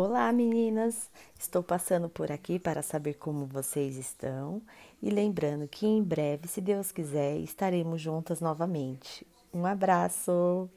Olá, meninas! Estou passando por aqui para saber como vocês estão e lembrando que em breve, se Deus quiser, estaremos juntas novamente. Um abraço!